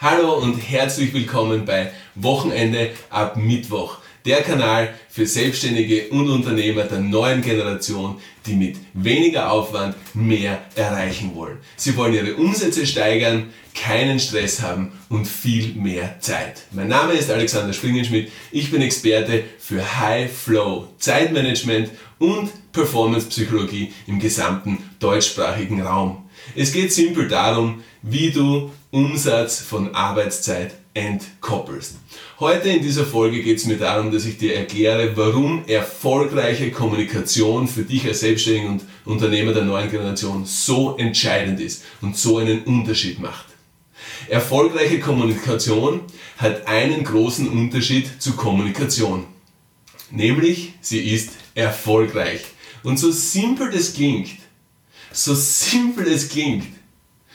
Hallo und herzlich willkommen bei Wochenende ab Mittwoch, der Kanal für Selbstständige und Unternehmer der neuen Generation, die mit weniger Aufwand mehr erreichen wollen. Sie wollen ihre Umsätze steigern, keinen Stress haben und viel mehr Zeit. Mein Name ist Alexander Springenschmidt, ich bin Experte für High Flow, Zeitmanagement und Performance Psychologie im gesamten deutschsprachigen Raum. Es geht simpel darum, wie du Umsatz von Arbeitszeit entkoppelst. Heute in dieser Folge geht es mir darum, dass ich dir erkläre, warum erfolgreiche Kommunikation für dich als Selbstständiger und Unternehmer der neuen Generation so entscheidend ist und so einen Unterschied macht. Erfolgreiche Kommunikation hat einen großen Unterschied zu Kommunikation. Nämlich, sie ist erfolgreich. Und so simpel das klingt, so simpel es klingt,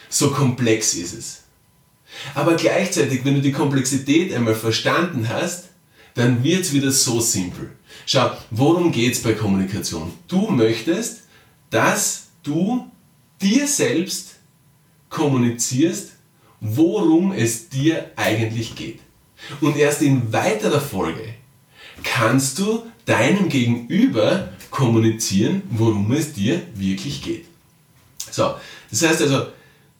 so komplex ist es. Aber gleichzeitig, wenn du die Komplexität einmal verstanden hast, dann wird es wieder so simpel. Schau, worum geht es bei Kommunikation? Du möchtest, dass du dir selbst kommunizierst, worum es dir eigentlich geht. Und erst in weiterer Folge kannst du deinem Gegenüber kommunizieren, worum es dir wirklich geht. So, das heißt also,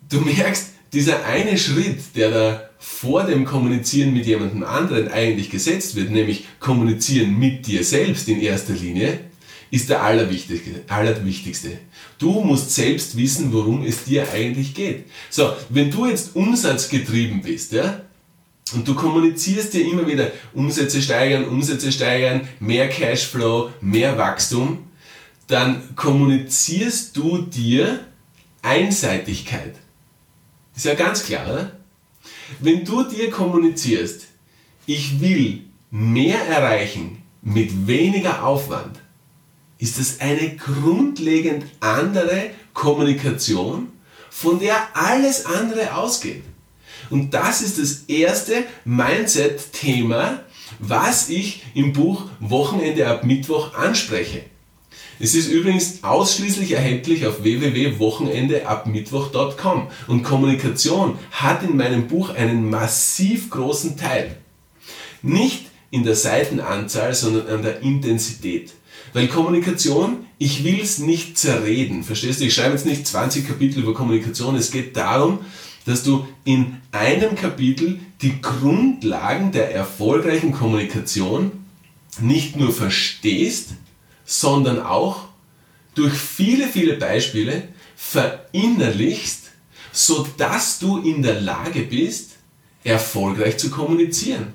du merkst, dieser eine Schritt, der da vor dem Kommunizieren mit jemandem anderen eigentlich gesetzt wird, nämlich kommunizieren mit dir selbst in erster Linie, ist der allerwichtigste. Du musst selbst wissen, worum es dir eigentlich geht. So, wenn du jetzt umsatzgetrieben bist, ja, und du kommunizierst dir immer wieder Umsätze steigern, Umsätze steigern, mehr Cashflow, mehr Wachstum, dann kommunizierst du dir Einseitigkeit. Ist ja ganz klar, oder? Wenn du dir kommunizierst, ich will mehr erreichen mit weniger Aufwand, ist das eine grundlegend andere Kommunikation, von der alles andere ausgeht. Und das ist das erste Mindset-Thema, was ich im Buch Wochenende ab Mittwoch anspreche. Es ist übrigens ausschließlich erhältlich auf www.wochenendeabmittwoch.com und Kommunikation hat in meinem Buch einen massiv großen Teil. Nicht in der Seitenanzahl, sondern an der Intensität. Weil Kommunikation, ich will es nicht zerreden. Verstehst du? Ich schreibe jetzt nicht 20 Kapitel über Kommunikation. Es geht darum, dass du in einem Kapitel die Grundlagen der erfolgreichen Kommunikation nicht nur verstehst, sondern auch durch viele, viele Beispiele verinnerlichst, sodass du in der Lage bist, erfolgreich zu kommunizieren.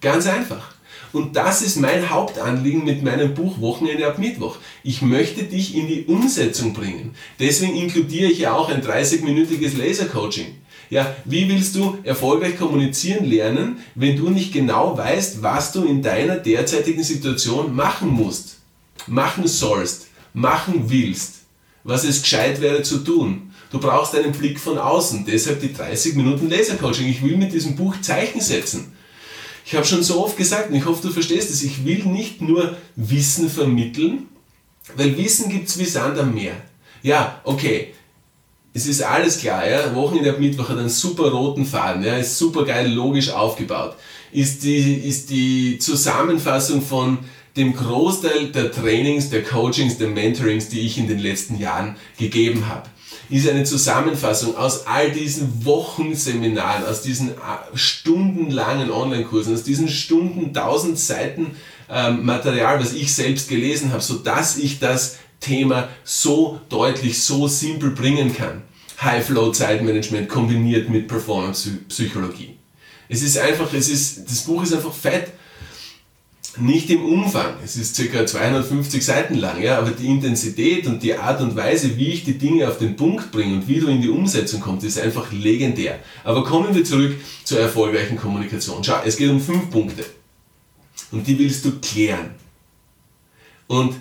Ganz einfach. Und das ist mein Hauptanliegen mit meinem Buch Wochenende ab Mittwoch. Ich möchte dich in die Umsetzung bringen. Deswegen inkludiere ich ja auch ein 30-minütiges Laser-Coaching. Ja, wie willst du erfolgreich kommunizieren lernen, wenn du nicht genau weißt, was du in deiner derzeitigen Situation machen musst? Machen sollst, machen willst, was es gescheit wäre zu tun. Du brauchst einen Blick von außen, deshalb die 30 Minuten Lasercoaching. Ich will mit diesem Buch Zeichen setzen. Ich habe schon so oft gesagt und ich hoffe, du verstehst es, ich will nicht nur Wissen vermitteln, weil Wissen gibt es wie Sand am Meer. Ja, okay, es ist alles klar, ja. Wochenende ab Mittwoch hat einen super roten Faden, ja, ist super geil logisch aufgebaut. Ist die, ist die Zusammenfassung von dem Großteil der Trainings, der Coachings, der Mentorings, die ich in den letzten Jahren gegeben habe. Ist eine Zusammenfassung aus all diesen Wochenseminaren, aus diesen äh, stundenlangen Online-Kursen, aus diesen Stunden, tausend Seiten ähm, Material, was ich selbst gelesen habe, so dass ich das Thema so deutlich, so simpel bringen kann. High-Flow-Zeitmanagement kombiniert mit Performance-Psychologie. Es ist einfach, es ist, das Buch ist einfach fett nicht im Umfang. Es ist ca. 250 Seiten lang, ja, aber die Intensität und die Art und Weise, wie ich die Dinge auf den Punkt bringe und wie du in die Umsetzung kommst, ist einfach legendär. Aber kommen wir zurück zur erfolgreichen Kommunikation. Schau, es geht um fünf Punkte. Und die willst du klären. Und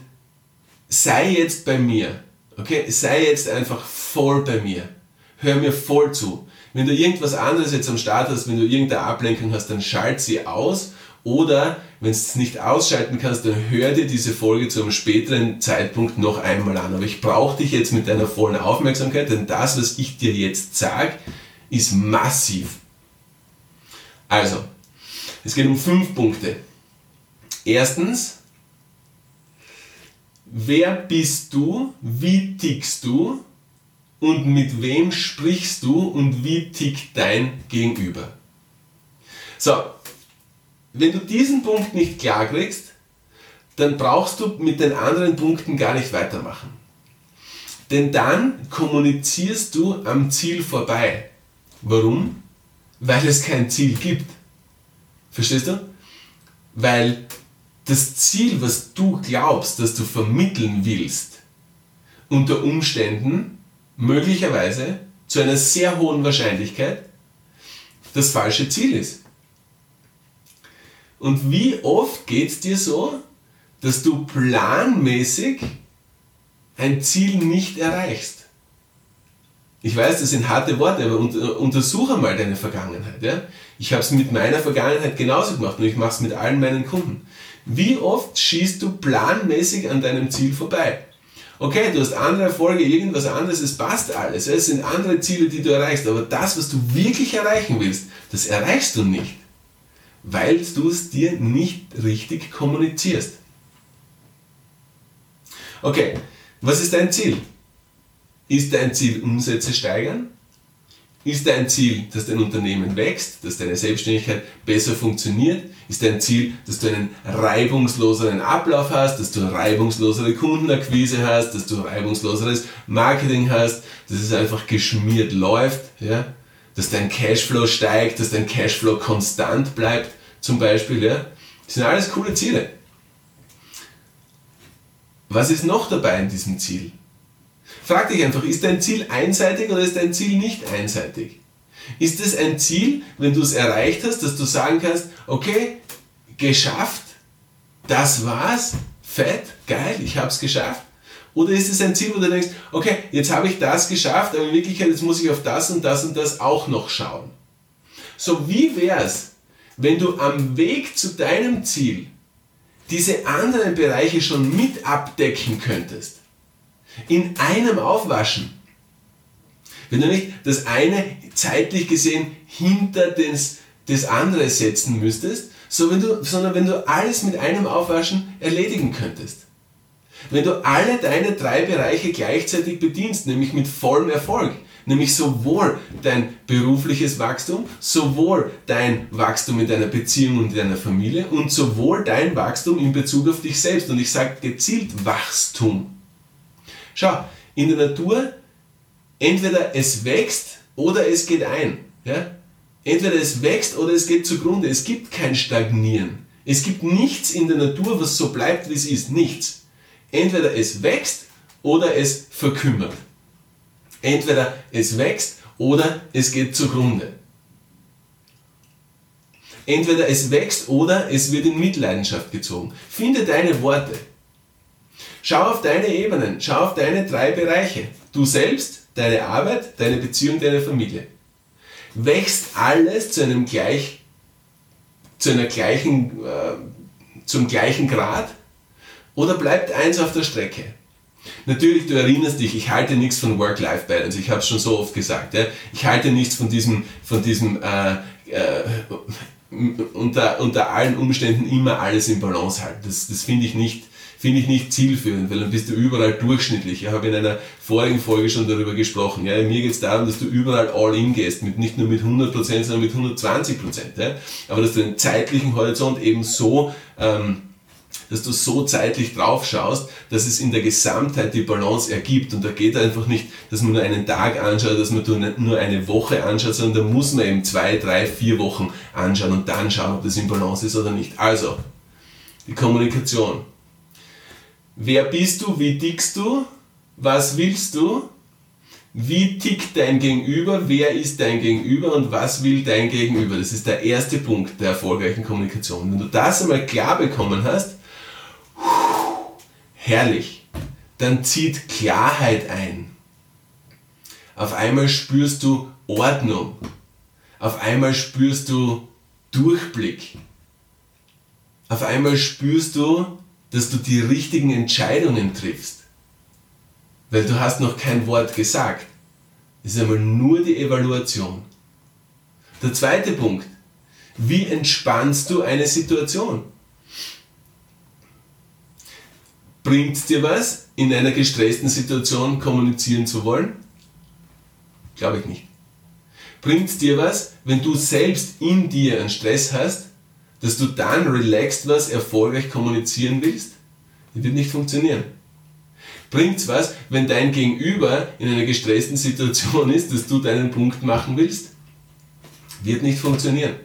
sei jetzt bei mir. Okay? Sei jetzt einfach voll bei mir. Hör mir voll zu. Wenn du irgendwas anderes jetzt am Start hast, wenn du irgendeine Ablenkung hast, dann schalt sie aus oder wenn du es nicht ausschalten kannst, dann hör dir diese Folge zu einem späteren Zeitpunkt noch einmal an. Aber ich brauche dich jetzt mit deiner vollen Aufmerksamkeit, denn das, was ich dir jetzt sage, ist massiv. Also, es geht um fünf Punkte. Erstens, wer bist du, wie tickst du und mit wem sprichst du und wie tickt dein Gegenüber. So, wenn du diesen Punkt nicht klar kriegst, dann brauchst du mit den anderen Punkten gar nicht weitermachen. Denn dann kommunizierst du am Ziel vorbei. Warum? Weil es kein Ziel gibt. Verstehst du? Weil das Ziel, was du glaubst, dass du vermitteln willst, unter Umständen möglicherweise zu einer sehr hohen Wahrscheinlichkeit das falsche Ziel ist. Und wie oft geht es dir so, dass du planmäßig ein Ziel nicht erreichst? Ich weiß, das sind harte Worte, aber untersuche mal deine Vergangenheit. Ja? Ich habe es mit meiner Vergangenheit genauso gemacht und ich mache es mit allen meinen Kunden. Wie oft schießt du planmäßig an deinem Ziel vorbei? Okay, du hast andere Erfolge, irgendwas anderes, es passt alles. Es sind andere Ziele, die du erreichst, aber das, was du wirklich erreichen willst, das erreichst du nicht, weil du es dir nicht richtig kommunizierst. Okay, was ist dein Ziel? Ist dein Ziel Umsätze steigern? Ist dein Ziel, dass dein Unternehmen wächst, dass deine Selbstständigkeit besser funktioniert? Ist dein Ziel, dass du einen reibungsloseren Ablauf hast, dass du reibungslosere Kundenakquise hast, dass du reibungsloseres Marketing hast, dass es einfach geschmiert läuft, ja? Dass dein Cashflow steigt, dass dein Cashflow konstant bleibt, zum Beispiel. Ja? Das sind alles coole Ziele. Was ist noch dabei in diesem Ziel? Frag dich einfach, ist dein Ziel einseitig oder ist dein Ziel nicht einseitig? Ist es ein Ziel, wenn du es erreicht hast, dass du sagen kannst, okay, geschafft, das war's, fett, geil, ich habe es geschafft? Oder ist es ein Ziel, wo du denkst, okay, jetzt habe ich das geschafft, aber in Wirklichkeit jetzt muss ich auf das und das und das auch noch schauen? So, wie wäre es, wenn du am Weg zu deinem Ziel diese anderen Bereiche schon mit abdecken könntest? In einem aufwaschen. Wenn du nicht das eine zeitlich gesehen hinter das, das andere setzen müsstest, so wenn du, sondern wenn du alles mit einem Aufwaschen erledigen könntest. Wenn du alle deine drei Bereiche gleichzeitig bedienst, nämlich mit vollem Erfolg, nämlich sowohl dein berufliches Wachstum, sowohl dein Wachstum in deiner Beziehung und in deiner Familie und sowohl dein Wachstum in Bezug auf dich selbst. Und ich sage gezielt Wachstum. Schau, in der Natur, entweder es wächst oder es geht ein. Ja? Entweder es wächst oder es geht zugrunde. Es gibt kein Stagnieren. Es gibt nichts in der Natur, was so bleibt, wie es ist. Nichts. Entweder es wächst oder es verkümmert. Entweder es wächst oder es geht zugrunde. Entweder es wächst oder es wird in Mitleidenschaft gezogen. Finde deine Worte. Schau auf deine Ebenen, schau auf deine drei Bereiche. Du selbst, deine Arbeit, deine Beziehung, deine Familie. Wächst alles zu einem gleich, zu einer gleichen, äh, zum gleichen Grad? Oder bleibt eins auf der Strecke? Natürlich, du erinnerst dich, ich halte nichts von Work-Life-Balance. Ich habe es schon so oft gesagt. Ja? Ich halte nichts von diesem, von diesem äh, äh, unter, unter allen Umständen immer alles in Balance halten. Das, das finde ich nicht finde ich nicht zielführend, weil dann bist du überall durchschnittlich. Ich habe in einer vorigen Folge schon darüber gesprochen. Ja, mir geht es darum, dass du überall all in gehst, mit, nicht nur mit 100%, sondern mit 120%. Ja? Aber dass du den zeitlichen Horizont eben so, ähm, dass du so zeitlich drauf schaust, dass es in der Gesamtheit die Balance ergibt. Und da geht einfach nicht, dass man nur einen Tag anschaut, dass man nur eine Woche anschaut, sondern da muss man eben zwei, drei, vier Wochen anschauen und dann schauen, ob das in Balance ist oder nicht. Also, die Kommunikation. Wer bist du? Wie tickst du? Was willst du? Wie tickt dein Gegenüber? Wer ist dein Gegenüber und was will dein Gegenüber? Das ist der erste Punkt der erfolgreichen Kommunikation. Wenn du das einmal klar bekommen hast, herrlich, dann zieht Klarheit ein. Auf einmal spürst du Ordnung. Auf einmal spürst du Durchblick. Auf einmal spürst du, dass du die richtigen Entscheidungen triffst. Weil du hast noch kein Wort gesagt. Es ist einmal nur die Evaluation. Der zweite Punkt. Wie entspannst du eine Situation? Bringt es dir was, in einer gestressten Situation kommunizieren zu wollen? Glaube ich nicht. Bringt es dir was, wenn du selbst in dir einen Stress hast, dass du dann relaxed was erfolgreich kommunizieren willst? Das wird nicht funktionieren. Bringt es was, wenn dein Gegenüber in einer gestressten Situation ist, dass du deinen Punkt machen willst? Wird nicht funktionieren.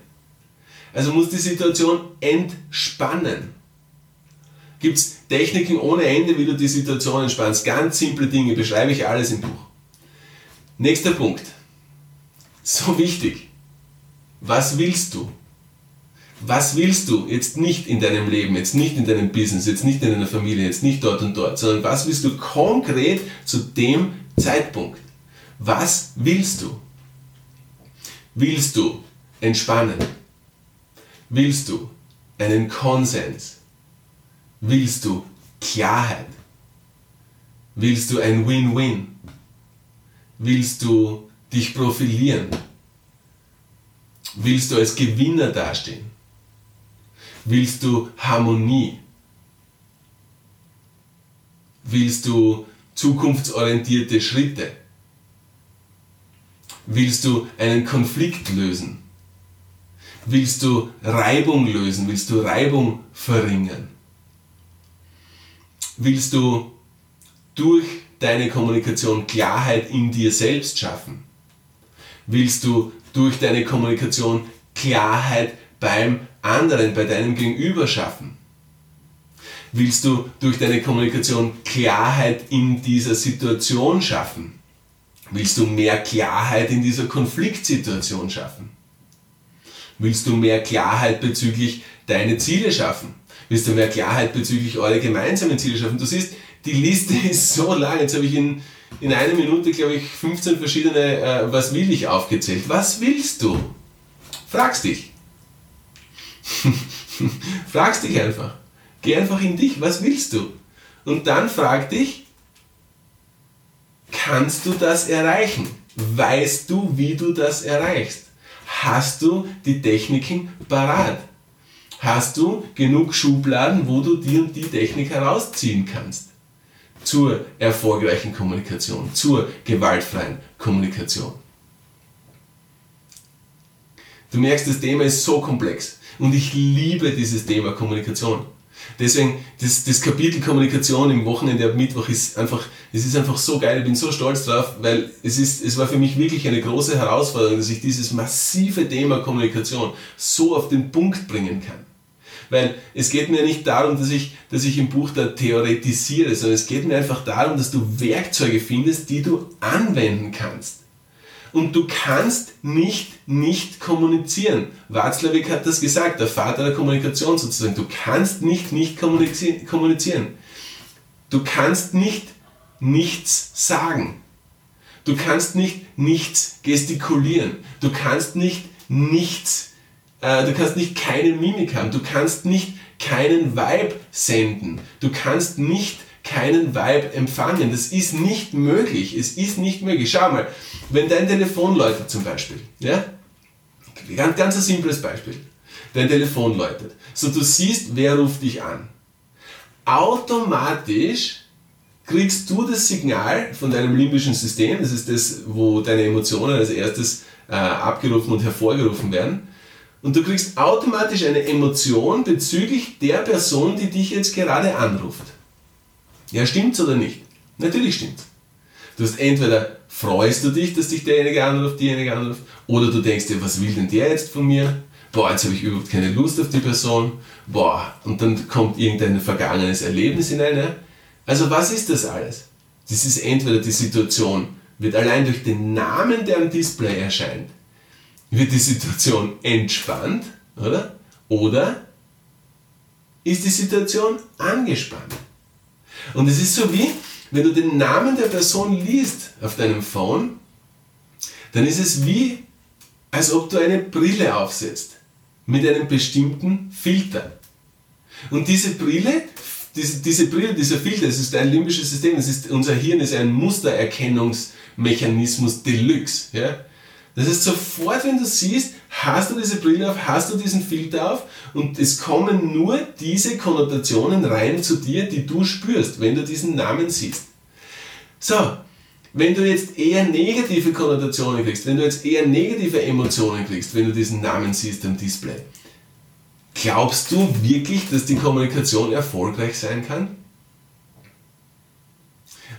Also muss die Situation entspannen. Gibt es Techniken ohne Ende, wie du die Situation entspannst? Ganz simple Dinge, beschreibe ich alles im Buch. Nächster Punkt. So wichtig. Was willst du? Was willst du jetzt nicht in deinem Leben, jetzt nicht in deinem Business, jetzt nicht in deiner Familie, jetzt nicht dort und dort, sondern was willst du konkret zu dem Zeitpunkt? Was willst du? Willst du entspannen? Willst du einen Konsens? Willst du Klarheit? Willst du ein Win-Win? Willst du dich profilieren? Willst du als Gewinner dastehen? Willst du Harmonie? Willst du zukunftsorientierte Schritte? Willst du einen Konflikt lösen? Willst du Reibung lösen? Willst du Reibung verringern? Willst du durch deine Kommunikation Klarheit in dir selbst schaffen? Willst du durch deine Kommunikation Klarheit beim anderen, bei deinem Gegenüber schaffen? Willst du durch deine Kommunikation Klarheit in dieser Situation schaffen? Willst du mehr Klarheit in dieser Konfliktsituation schaffen? Willst du mehr Klarheit bezüglich deine Ziele schaffen? Willst du mehr Klarheit bezüglich eure gemeinsamen Ziele schaffen? Du siehst, die Liste ist so lang. Jetzt habe ich in, in einer Minute, glaube ich, 15 verschiedene äh, Was will ich aufgezählt. Was willst du? Fragst dich. Fragst dich einfach. Geh einfach in dich. Was willst du? Und dann frag dich, kannst du das erreichen? Weißt du, wie du das erreichst? Hast du die Techniken parat? Hast du genug Schubladen, wo du dir die Technik herausziehen kannst? Zur erfolgreichen Kommunikation, zur gewaltfreien Kommunikation. Du merkst, das Thema ist so komplex und ich liebe dieses Thema Kommunikation. Deswegen, das, das Kapitel Kommunikation im Wochenende ab Mittwoch ist einfach, es ist einfach so geil, ich bin so stolz drauf, weil es ist, es war für mich wirklich eine große Herausforderung, dass ich dieses massive Thema Kommunikation so auf den Punkt bringen kann. Weil es geht mir nicht darum, dass ich, dass ich im Buch da theoretisiere, sondern es geht mir einfach darum, dass du Werkzeuge findest, die du anwenden kannst und du kannst nicht nicht kommunizieren. Watzlawick hat das gesagt, der Vater der Kommunikation sozusagen. Du kannst nicht nicht kommunizieren. Du kannst nicht nichts sagen. Du kannst nicht nichts gestikulieren. Du kannst nicht nichts, äh, du kannst nicht keine Mimik haben. Du kannst nicht keinen Vibe senden. Du kannst nicht keinen Vibe empfangen. Das ist nicht möglich. Es ist nicht möglich. Schau mal, wenn dein Telefon läutet zum Beispiel, ja, ganz, ganz ein simples Beispiel. Dein Telefon läutet. So, du siehst, wer ruft dich an. Automatisch kriegst du das Signal von deinem limbischen System, das ist das, wo deine Emotionen als erstes äh, abgerufen und hervorgerufen werden. Und du kriegst automatisch eine Emotion bezüglich der Person, die dich jetzt gerade anruft. Ja, stimmt's oder nicht? Natürlich stimmt's. Du hast entweder freust du dich, dass dich derjenige anruft, diejenige anruft, oder du denkst dir, was will denn der jetzt von mir? Boah, jetzt habe ich überhaupt keine Lust auf die Person. Boah, und dann kommt irgendein vergangenes Erlebnis hinein. Ja? Also was ist das alles? Das ist entweder die Situation, wird allein durch den Namen, der am Display erscheint, wird die Situation entspannt, oder? Oder ist die Situation angespannt? Und es ist so wie, wenn du den Namen der Person liest auf deinem Phone, dann ist es wie, als ob du eine Brille aufsetzt mit einem bestimmten Filter. Und diese Brille, diese, diese Brille, dieser Filter, das ist ein limbisches System, das ist, unser Hirn ist ein Mustererkennungsmechanismus Deluxe. Ja? Das heißt, sofort, wenn du siehst, hast du diese Brille auf, hast du diesen Filter auf und es kommen nur diese Konnotationen rein zu dir, die du spürst, wenn du diesen Namen siehst. So, wenn du jetzt eher negative Konnotationen kriegst, wenn du jetzt eher negative Emotionen kriegst, wenn du diesen Namen siehst am Display, glaubst du wirklich, dass die Kommunikation erfolgreich sein kann?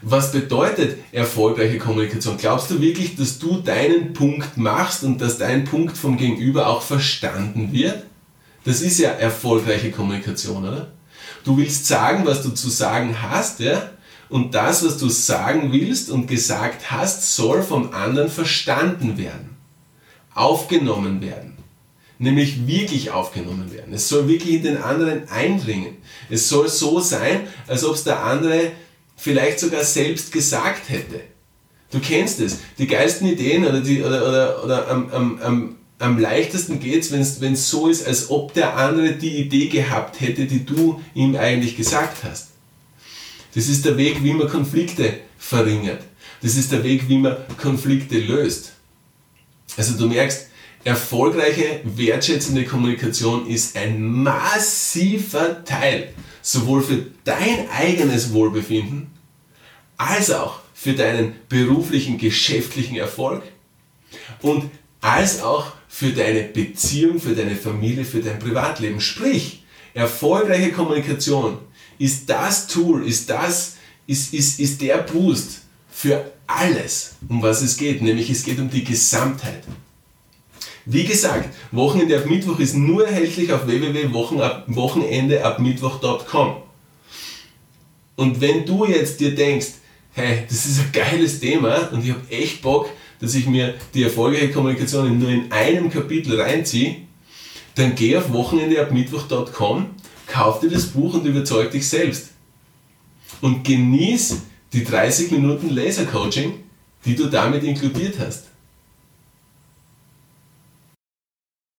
Was bedeutet erfolgreiche Kommunikation? Glaubst du wirklich, dass du deinen Punkt machst und dass dein Punkt vom Gegenüber auch verstanden wird? Das ist ja erfolgreiche Kommunikation, oder? Du willst sagen, was du zu sagen hast, ja? Und das, was du sagen willst und gesagt hast, soll vom anderen verstanden werden, aufgenommen werden. Nämlich wirklich aufgenommen werden. Es soll wirklich in den anderen eindringen. Es soll so sein, als ob es der andere vielleicht sogar selbst gesagt hätte. Du kennst es. Die geilsten Ideen oder, die, oder, oder, oder am, am, am, am leichtesten geht es, wenn es so ist, als ob der andere die Idee gehabt hätte, die du ihm eigentlich gesagt hast. Das ist der Weg, wie man Konflikte verringert. Das ist der Weg, wie man Konflikte löst. Also du merkst, erfolgreiche, wertschätzende Kommunikation ist ein massiver Teil, sowohl für dein eigenes Wohlbefinden als auch für deinen beruflichen, geschäftlichen Erfolg und als auch für deine Beziehung, für deine Familie, für dein Privatleben. Sprich, erfolgreiche Kommunikation ist das Tool, ist das, ist, ist, ist der Boost für alles, um was es geht, nämlich es geht um die Gesamtheit. Wie gesagt, Wochenende ab Mittwoch ist nur erhältlich auf www.wochenendeabmittwoch.com. Und wenn du jetzt dir denkst, hey, das ist ein geiles Thema und ich habe echt Bock, dass ich mir die erfolgreiche Kommunikation nur in einem Kapitel reinziehe, dann geh auf wochenendeabmittwoch.com kauf dir das Buch und überzeug dich selbst. Und genieß die 30 Minuten Laser Coaching, die du damit inkludiert hast.